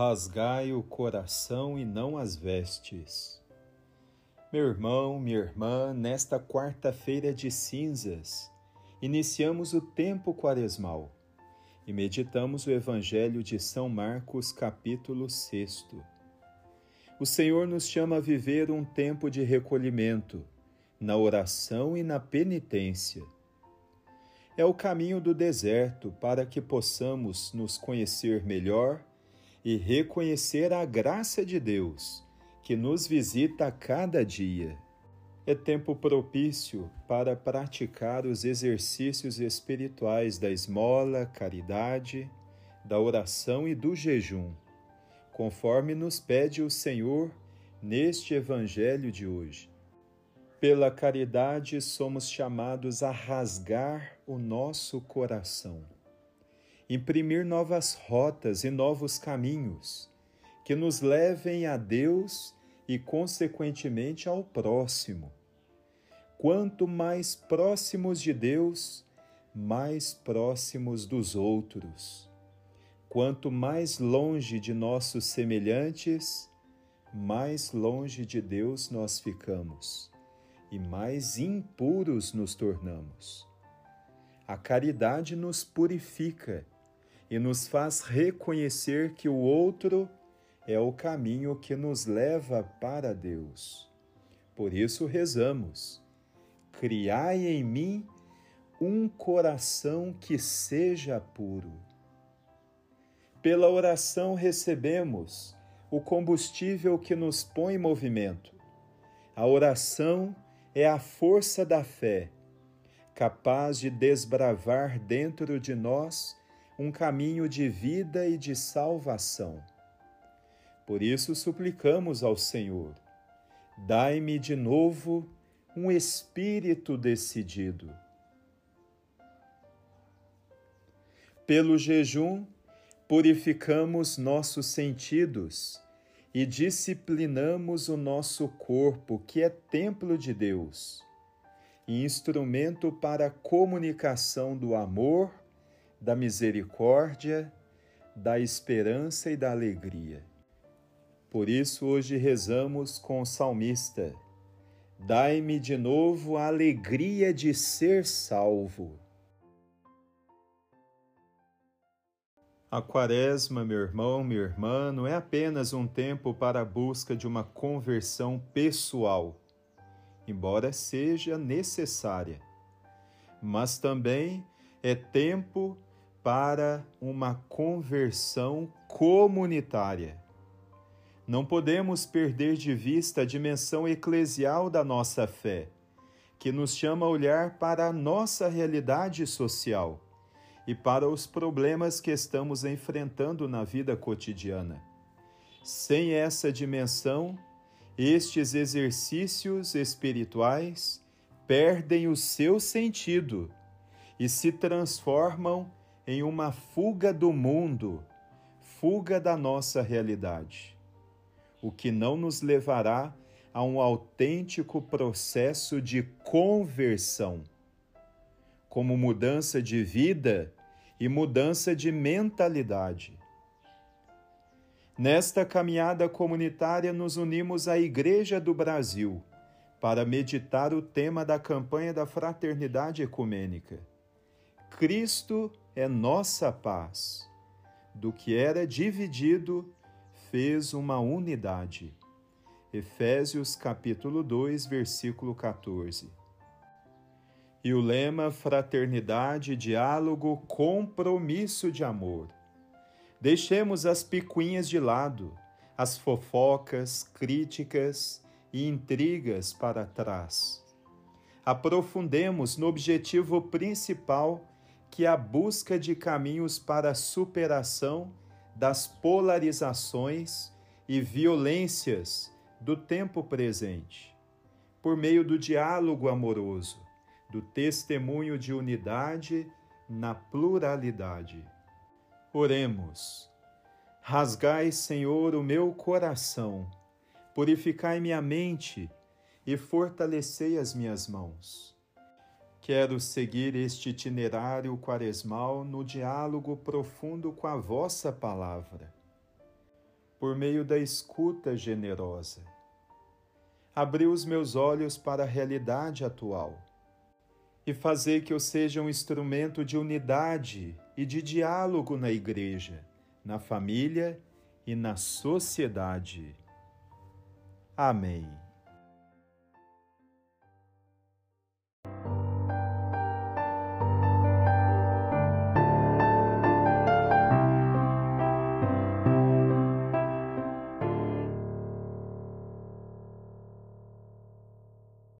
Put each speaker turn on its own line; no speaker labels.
rasgai o coração e não as vestes. Meu irmão, minha irmã, nesta quarta-feira de cinzas, iniciamos o tempo quaresmal e meditamos o Evangelho de São Marcos, capítulo 6. O Senhor nos chama a viver um tempo de recolhimento, na oração e na penitência. É o caminho do deserto para que possamos nos conhecer melhor e reconhecer a graça de Deus que nos visita a cada dia. É tempo propício para praticar os exercícios espirituais da esmola, caridade, da oração e do jejum, conforme nos pede o Senhor neste Evangelho de hoje. Pela caridade somos chamados a rasgar o nosso coração imprimir novas rotas e novos caminhos que nos levem a Deus e, consequentemente, ao próximo. Quanto mais próximos de Deus, mais próximos dos outros. Quanto mais longe de nossos semelhantes, mais longe de Deus nós ficamos e mais impuros nos tornamos. A caridade nos purifica e nos faz reconhecer que o outro é o caminho que nos leva para Deus. Por isso rezamos: Criai em mim um coração que seja puro. Pela oração recebemos o combustível que nos põe em movimento. A oração é a força da fé, capaz de desbravar dentro de nós um caminho de vida e de salvação. Por isso suplicamos ao Senhor: dai-me de novo um espírito decidido. Pelo jejum, purificamos nossos sentidos e disciplinamos o nosso corpo, que é templo de Deus, e instrumento para a comunicação do amor da misericórdia, da esperança e da alegria. Por isso, hoje rezamos com o salmista: Dai-me de novo a alegria de ser salvo. A Quaresma, meu irmão, minha irmã, não é apenas um tempo para a busca de uma conversão pessoal, embora seja necessária, mas também é tempo para uma conversão comunitária. Não podemos perder de vista a dimensão eclesial da nossa fé, que nos chama a olhar para a nossa realidade social e para os problemas que estamos enfrentando na vida cotidiana. Sem essa dimensão, estes exercícios espirituais perdem o seu sentido e se transformam em uma fuga do mundo, fuga da nossa realidade, o que não nos levará a um autêntico processo de conversão, como mudança de vida e mudança de mentalidade. Nesta caminhada comunitária, nos unimos à Igreja do Brasil para meditar o tema da campanha da Fraternidade Ecumênica. Cristo é nossa paz. Do que era dividido, fez uma unidade. Efésios capítulo 2, versículo 14. E o lema fraternidade, diálogo, compromisso de amor. Deixemos as picuinhas de lado, as fofocas, críticas e intrigas para trás. Aprofundemos no objetivo principal que a busca de caminhos para a superação das polarizações e violências do tempo presente, por meio do diálogo amoroso, do testemunho de unidade na pluralidade. Oremos. Rasgai, Senhor, o meu coração, purificai minha mente e fortalecei as minhas mãos Quero seguir este itinerário quaresmal no diálogo profundo com a vossa palavra. por meio da escuta generosa. Abriu os meus olhos para a realidade atual e fazer que eu seja um instrumento de unidade e de diálogo na igreja, na família e na sociedade. Amém.